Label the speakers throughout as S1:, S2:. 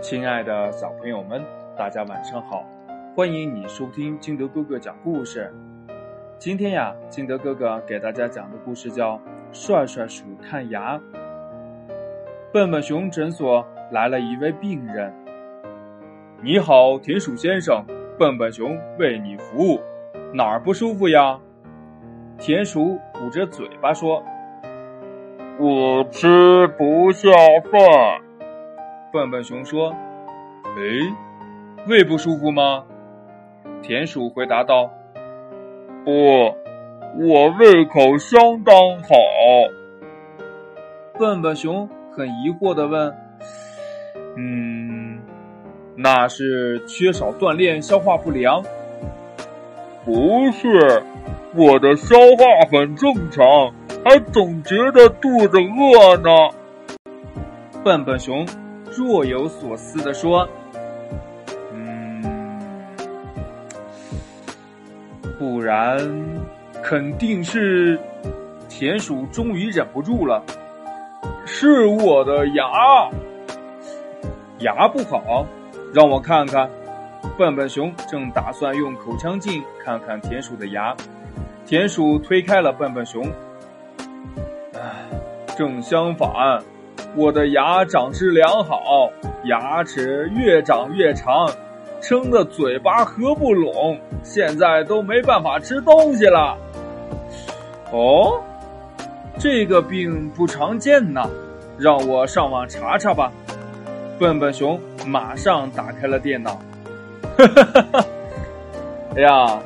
S1: 亲爱的小朋友们，大家晚上好！欢迎你收听金德哥哥讲故事。今天呀，金德哥哥给大家讲的故事叫《帅帅鼠看牙》。笨笨熊诊所来了一位病人。你好，田鼠先生，笨笨熊为你服务，哪儿不舒服呀？田鼠捂着嘴巴说：“
S2: 我吃不下饭。”
S1: 笨笨熊说：“哎，胃不舒服吗？”田鼠回答道：“
S2: 不，我胃口相当好。”
S1: 笨笨熊很疑惑的问：“嗯，那是缺少锻炼，消化不良？”“
S2: 不是，我的消化很正常，还总觉得肚子饿呢。”
S1: 笨笨熊。若有所思的说：“嗯，不然肯定是……”田鼠终于忍不住了：“是我的牙，牙不好，让我看看。”笨笨熊正打算用口腔镜看看田鼠的牙，田鼠推开了笨笨熊：“唉，正相反。”我的牙长势良好，牙齿越长越长，撑得嘴巴合不拢，现在都没办法吃东西了。哦，这个病不常见呐，让我上网查查吧。笨笨熊马上打开了电脑。哈哈哈哈！哎呀，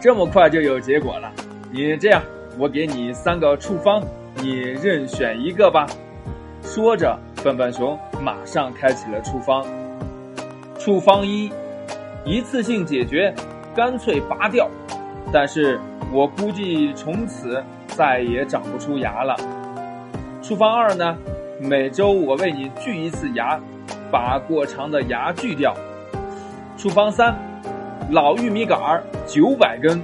S1: 这么快就有结果了？你这样，我给你三个处方。你任选一个吧。说着，笨笨熊马上开启了处方。处方一：一次性解决，干脆拔掉。但是我估计从此再也长不出牙了。处方二呢？每周我为你锯一次牙，把过长的牙锯掉。处方三：老玉米杆儿九百根，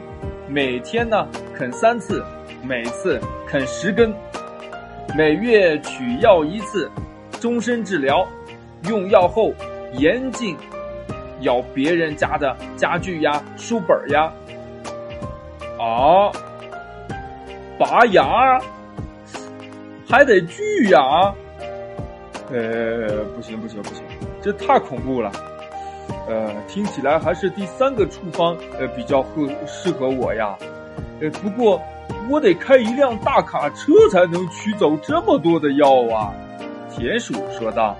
S1: 每天呢啃三次。每次啃十根，每月取药一次，终身治疗。用药后严禁咬别人家的家具呀、书本呀。啊，拔牙还得锯牙？呃，不行不行不行，这太恐怖了。呃，听起来还是第三个处方呃比较合适合我呀。呃，不过。我得开一辆大卡车才能取走这么多的药啊！田鼠说道。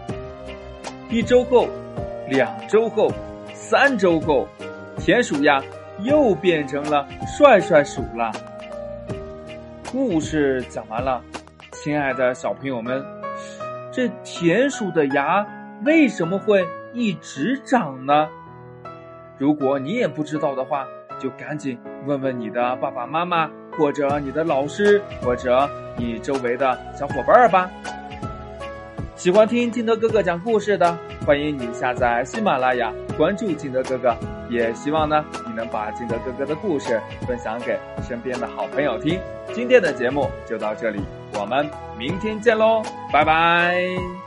S1: 一周后，两周后，三周后，田鼠呀又变成了帅帅鼠了。故事讲完了，亲爱的小朋友们，这田鼠的牙为什么会一直长呢？如果你也不知道的话，就赶紧问问你的爸爸妈妈。或者你的老师，或者你周围的小伙伴儿吧。喜欢听金德哥哥讲故事的，欢迎你下载喜马拉雅，关注金德哥哥。也希望呢，你能把金德哥哥的故事分享给身边的好朋友听。今天的节目就到这里，我们明天见喽，拜拜。